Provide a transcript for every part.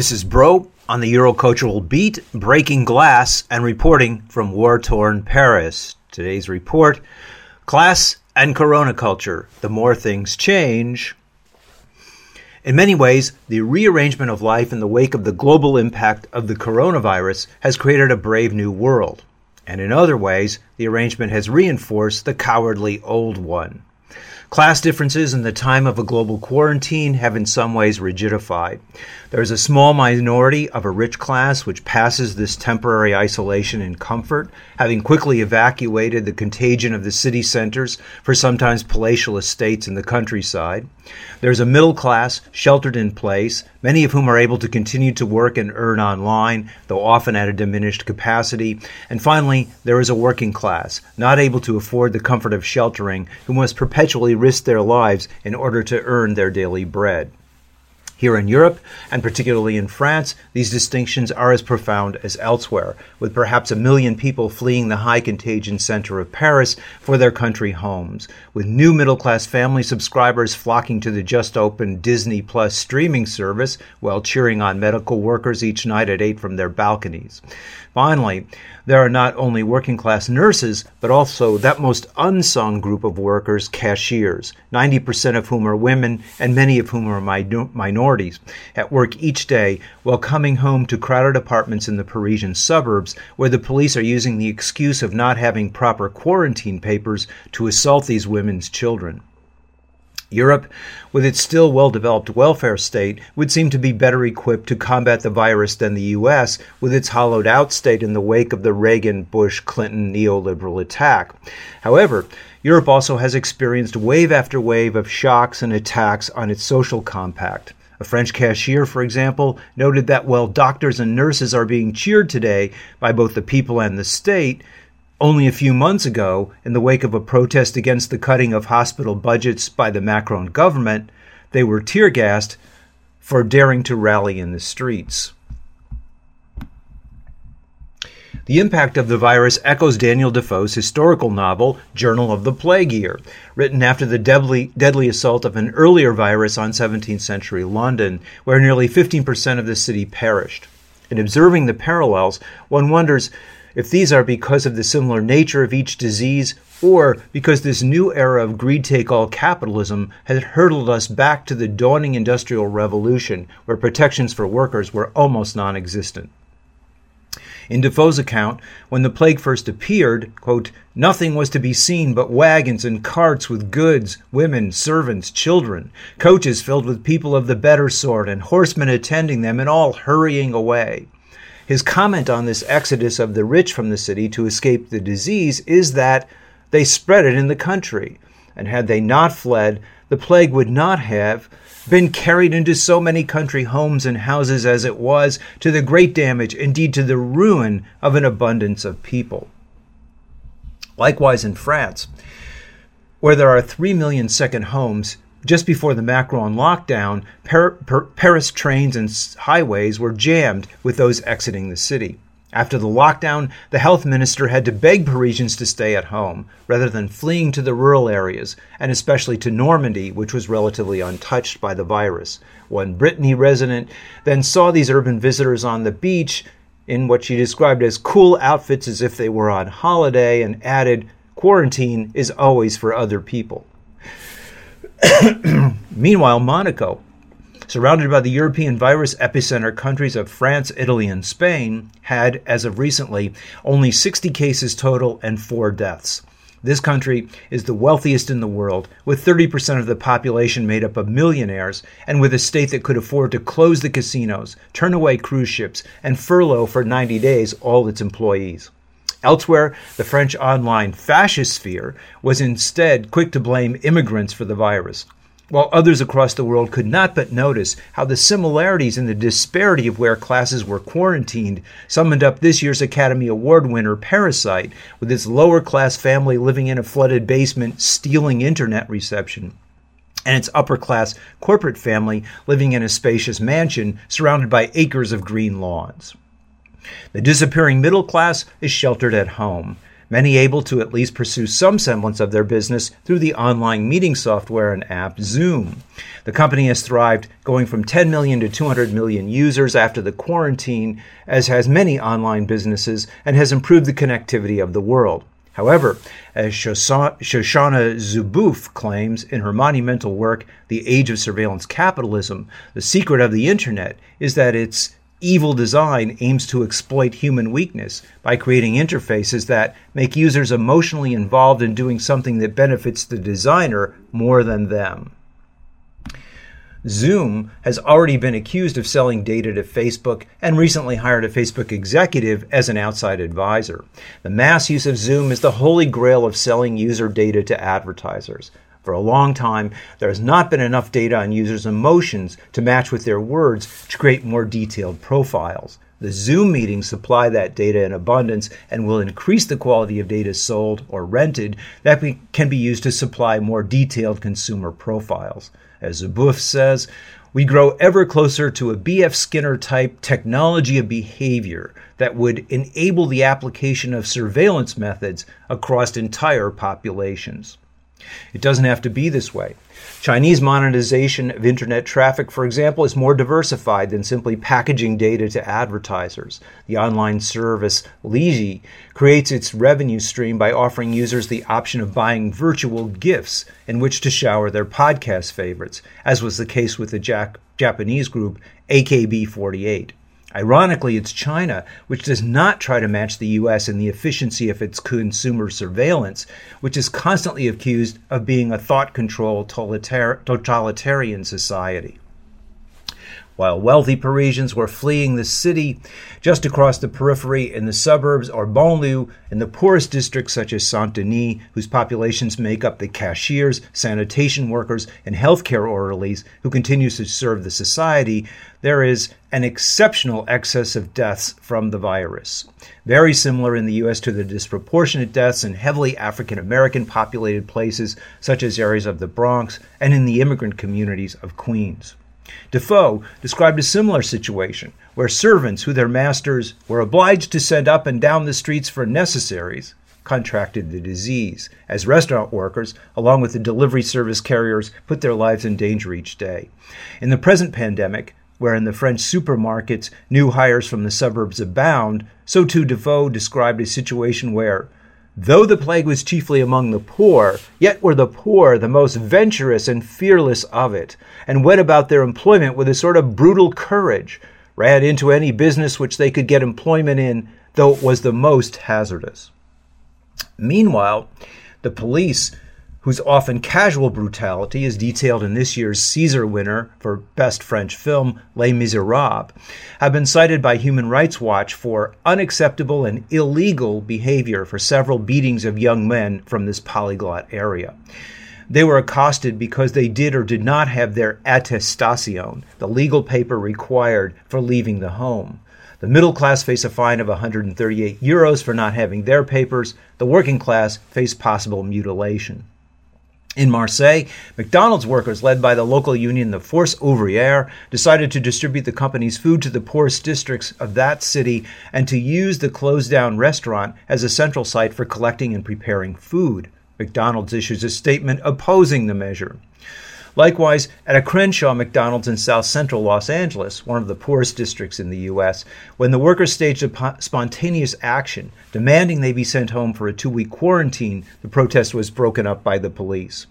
This is Broe on the Eurocultural Beat, breaking glass and reporting from war torn Paris. Today's report Class and Corona Culture. The more things change. In many ways, the rearrangement of life in the wake of the global impact of the coronavirus has created a brave new world. And in other ways, the arrangement has reinforced the cowardly old one. Class differences in the time of a global quarantine have in some ways rigidified. There is a small minority of a rich class which passes this temporary isolation in comfort, having quickly evacuated the contagion of the city centers for sometimes palatial estates in the countryside. There is a middle class sheltered in place, many of whom are able to continue to work and earn online, though often at a diminished capacity. And finally, there is a working class, not able to afford the comfort of sheltering, who must perpetually risk their lives in order to earn their daily bread. Here in Europe, and particularly in France, these distinctions are as profound as elsewhere, with perhaps a million people fleeing the high contagion center of Paris for their country homes, with new middle class family subscribers flocking to the just opened Disney Plus streaming service while cheering on medical workers each night at 8 from their balconies. Finally, there are not only working class nurses, but also that most unsung group of workers, cashiers, 90% of whom are women and many of whom are minorities, at work each day while coming home to crowded apartments in the Parisian suburbs where the police are using the excuse of not having proper quarantine papers to assault these women's children. Europe, with its still well developed welfare state, would seem to be better equipped to combat the virus than the U.S., with its hollowed out state in the wake of the Reagan Bush Clinton neoliberal attack. However, Europe also has experienced wave after wave of shocks and attacks on its social compact. A French cashier, for example, noted that while doctors and nurses are being cheered today by both the people and the state, only a few months ago, in the wake of a protest against the cutting of hospital budgets by the Macron government, they were tear gassed for daring to rally in the streets. The impact of the virus echoes Daniel Defoe's historical novel, Journal of the Plague Year, written after the deadly, deadly assault of an earlier virus on 17th century London, where nearly 15% of the city perished. In observing the parallels, one wonders if these are because of the similar nature of each disease or because this new era of greed take all capitalism has hurtled us back to the dawning industrial revolution where protections for workers were almost non existent. In Defoe's account, when the plague first appeared, quote, nothing was to be seen but wagons and carts with goods, women, servants, children, coaches filled with people of the better sort, and horsemen attending them, and all hurrying away. His comment on this exodus of the rich from the city to escape the disease is that they spread it in the country. And had they not fled, the plague would not have been carried into so many country homes and houses as it was, to the great damage, indeed to the ruin of an abundance of people. Likewise in France, where there are 3 million second homes, just before the Macron lockdown, Par- Par- Paris trains and highways were jammed with those exiting the city. After the lockdown, the health minister had to beg Parisians to stay at home rather than fleeing to the rural areas, and especially to Normandy, which was relatively untouched by the virus. One Brittany resident then saw these urban visitors on the beach in what she described as cool outfits as if they were on holiday and added, Quarantine is always for other people. Meanwhile, Monaco, surrounded by the European virus epicenter countries of France, Italy, and Spain, had, as of recently, only 60 cases total and four deaths. This country is the wealthiest in the world, with 30% of the population made up of millionaires, and with a state that could afford to close the casinos, turn away cruise ships, and furlough for 90 days all its employees. Elsewhere, the French online fascist sphere was instead quick to blame immigrants for the virus while others across the world could not but notice how the similarities and the disparity of where classes were quarantined summoned up this year's Academy Award winner Parasite, with its lower class family living in a flooded basement stealing internet reception and its upper class corporate family living in a spacious mansion surrounded by acres of green lawns. The disappearing middle class is sheltered at home many able to at least pursue some semblance of their business through the online meeting software and app Zoom. The company has thrived, going from 10 million to 200 million users after the quarantine, as has many online businesses, and has improved the connectivity of the world. However, as Shoshana Zuboff claims in her monumental work, The Age of Surveillance Capitalism, the secret of the Internet is that it's evil design aims to exploit human weakness by creating interfaces that make users emotionally involved in doing something that benefits the designer more than them. Zoom has already been accused of selling data to Facebook and recently hired a Facebook executive as an outside advisor. The mass use of Zoom is the holy grail of selling user data to advertisers. For a long time, there has not been enough data on users' emotions to match with their words to create more detailed profiles. The Zoom meetings supply that data in abundance and will increase the quality of data sold or rented that can be used to supply more detailed consumer profiles. As Zuboff says, we grow ever closer to a B.F. Skinner type technology of behavior that would enable the application of surveillance methods across entire populations. It doesn't have to be this way. Chinese monetization of internet traffic, for example, is more diversified than simply packaging data to advertisers. The online service Lizhi creates its revenue stream by offering users the option of buying virtual gifts in which to shower their podcast favorites, as was the case with the Japanese group AKB48. Ironically, it's China which does not try to match the US in the efficiency of its consumer surveillance, which is constantly accused of being a thought controlled totalitarian society. While wealthy Parisians were fleeing the city, just across the periphery in the suburbs or banlieue, in the poorest districts such as Saint Denis, whose populations make up the cashiers, sanitation workers, and healthcare orderlies who continue to serve the society, there is an exceptional excess of deaths from the virus. Very similar in the U.S. to the disproportionate deaths in heavily African American populated places such as areas of the Bronx and in the immigrant communities of Queens. Defoe described a similar situation where servants who their masters were obliged to send up and down the streets for necessaries contracted the disease, as restaurant workers, along with the delivery service carriers, put their lives in danger each day. In the present pandemic, where in the French supermarkets new hires from the suburbs abound, so too Defoe described a situation where Though the plague was chiefly among the poor, yet were the poor the most venturous and fearless of it, and went about their employment with a sort of brutal courage, ran into any business which they could get employment in, though it was the most hazardous. Meanwhile, the police whose often casual brutality is detailed in this year's Caesar winner for Best French Film, Les Miserables, have been cited by Human Rights Watch for unacceptable and illegal behavior for several beatings of young men from this polyglot area. They were accosted because they did or did not have their attestation, the legal paper required for leaving the home. The middle class face a fine of 138 euros for not having their papers. The working class face possible mutilation. In Marseille, McDonald's workers, led by the local union, the Force Ouvrière, decided to distribute the company's food to the poorest districts of that city and to use the closed down restaurant as a central site for collecting and preparing food. McDonald's issues a statement opposing the measure. Likewise, at a Crenshaw McDonald's in south central Los Angeles, one of the poorest districts in the U.S., when the workers staged a spontaneous action demanding they be sent home for a two week quarantine, the protest was broken up by the police.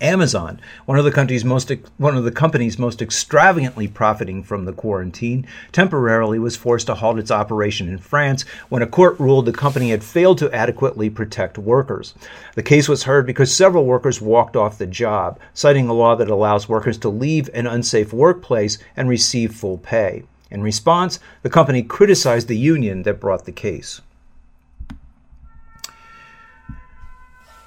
Amazon, one of the country's most one of the companies most extravagantly profiting from the quarantine, temporarily was forced to halt its operation in France when a court ruled the company had failed to adequately protect workers. The case was heard because several workers walked off the job, citing a law that allows workers to leave an unsafe workplace and receive full pay. In response, the company criticized the union that brought the case.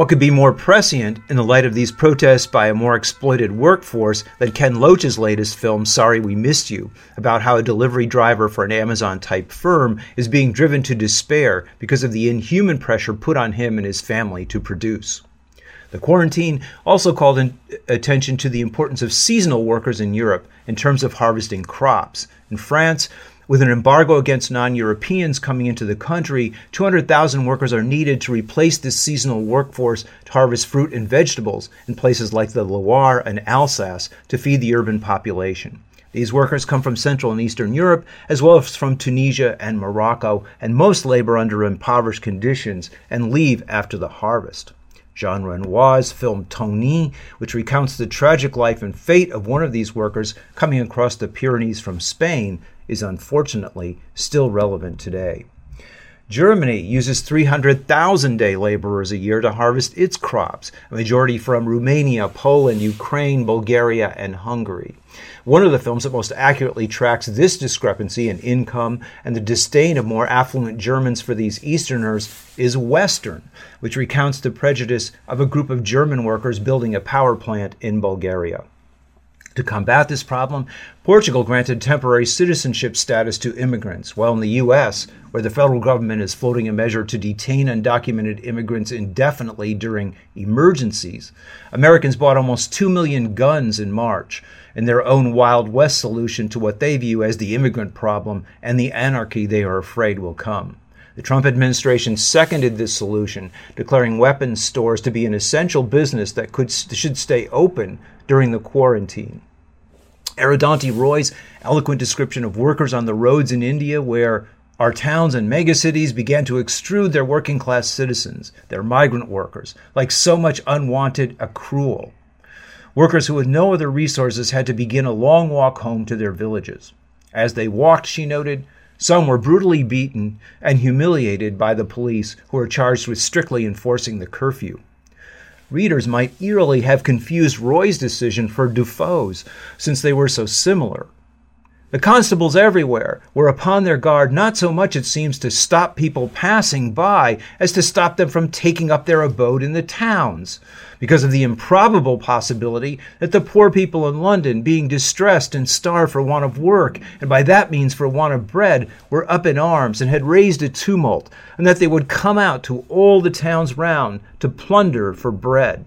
What could be more prescient in the light of these protests by a more exploited workforce than Ken Loach's latest film, Sorry We Missed You, about how a delivery driver for an Amazon type firm is being driven to despair because of the inhuman pressure put on him and his family to produce. The quarantine also called uh, attention to the importance of seasonal workers in Europe in terms of harvesting crops. In France, with an embargo against non Europeans coming into the country, 200,000 workers are needed to replace this seasonal workforce to harvest fruit and vegetables in places like the Loire and Alsace to feed the urban population. These workers come from Central and Eastern Europe, as well as from Tunisia and Morocco, and most labor under impoverished conditions and leave after the harvest. Jean Renoir's film Toni, which recounts the tragic life and fate of one of these workers coming across the Pyrenees from Spain, is unfortunately still relevant today. Germany uses 300,000 day laborers a year to harvest its crops, a majority from Romania, Poland, Ukraine, Bulgaria, and Hungary. One of the films that most accurately tracks this discrepancy in income and the disdain of more affluent Germans for these Easterners is Western, which recounts the prejudice of a group of German workers building a power plant in Bulgaria. To combat this problem, Portugal granted temporary citizenship status to immigrants, while in the U.S., where the federal government is floating a measure to detain undocumented immigrants indefinitely during emergencies, Americans bought almost 2 million guns in March in their own Wild West solution to what they view as the immigrant problem and the anarchy they are afraid will come. The Trump administration seconded this solution, declaring weapons stores to be an essential business that could, should stay open during the quarantine. Arundhati Roy's eloquent description of workers on the roads in India, where our towns and megacities began to extrude their working class citizens, their migrant workers, like so much unwanted accrual. Workers who had no other resources had to begin a long walk home to their villages. As they walked, she noted, some were brutally beaten and humiliated by the police who were charged with strictly enforcing the curfew readers might eerily have confused Roy's decision for Defoe's, since they were so similar. The constables everywhere were upon their guard, not so much, it seems, to stop people passing by as to stop them from taking up their abode in the towns, because of the improbable possibility that the poor people in London, being distressed and starved for want of work, and by that means for want of bread, were up in arms and had raised a tumult, and that they would come out to all the towns round to plunder for bread.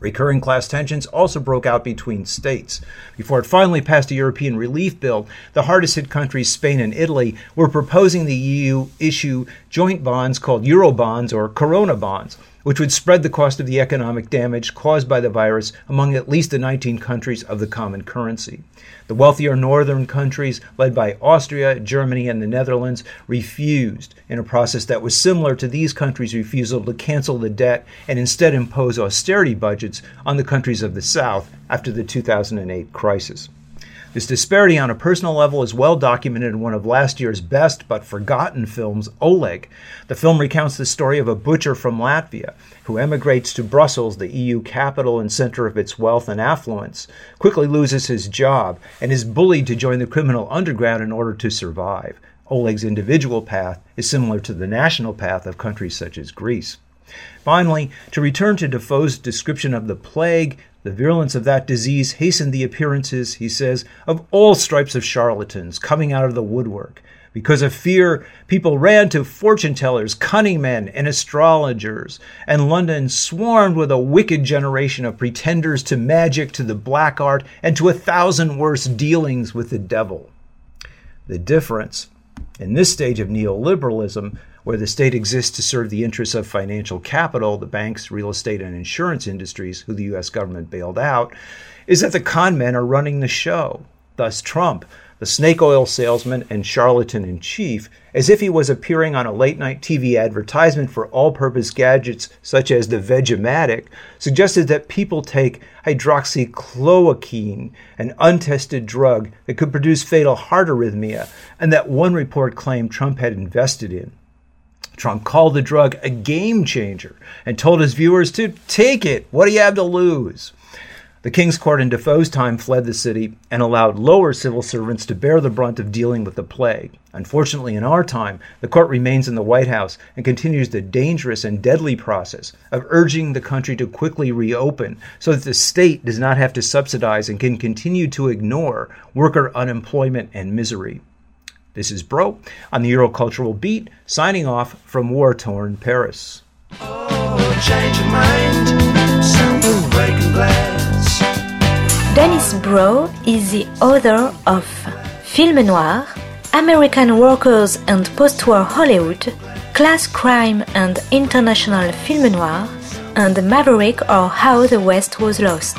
Recurring class tensions also broke out between states. Before it finally passed a European relief bill, the hardest hit countries, Spain and Italy, were proposing the EU issue joint bonds called Eurobonds or Corona bonds which would spread the cost of the economic damage caused by the virus among at least the 19 countries of the common currency. The wealthier northern countries, led by Austria, Germany, and the Netherlands, refused in a process that was similar to these countries' refusal to cancel the debt and instead impose austerity budgets on the countries of the South after the 2008 crisis. This disparity on a personal level is well documented in one of last year's best but forgotten films, Oleg. The film recounts the story of a butcher from Latvia who emigrates to Brussels, the EU capital and center of its wealth and affluence, quickly loses his job, and is bullied to join the criminal underground in order to survive. Oleg's individual path is similar to the national path of countries such as Greece. Finally, to return to Defoe's description of the plague, the virulence of that disease hastened the appearances, he says, of all stripes of charlatans coming out of the woodwork. Because of fear, people ran to fortune tellers, cunning men, and astrologers, and London swarmed with a wicked generation of pretenders to magic, to the black art, and to a thousand worse dealings with the devil. The difference in this stage of neoliberalism where the state exists to serve the interests of financial capital, the banks, real estate, and insurance industries, who the U.S. government bailed out, is that the con men are running the show. Thus, Trump, the snake oil salesman and charlatan in chief, as if he was appearing on a late night TV advertisement for all purpose gadgets such as the Vegematic, suggested that people take hydroxychloroquine, an untested drug that could produce fatal heart arrhythmia, and that one report claimed Trump had invested in. Trump called the drug a game changer and told his viewers to take it. What do you have to lose? The King's Court in Defoe's time fled the city and allowed lower civil servants to bear the brunt of dealing with the plague. Unfortunately, in our time, the court remains in the White House and continues the dangerous and deadly process of urging the country to quickly reopen so that the state does not have to subsidize and can continue to ignore worker unemployment and misery. This is Broe on the Eurocultural Beat, signing off from war torn Paris. Oh, Dennis Broe is the author of Film Noir, American Workers and Postwar Hollywood, Class Crime and International Film Noir, and Maverick or How the West Was Lost.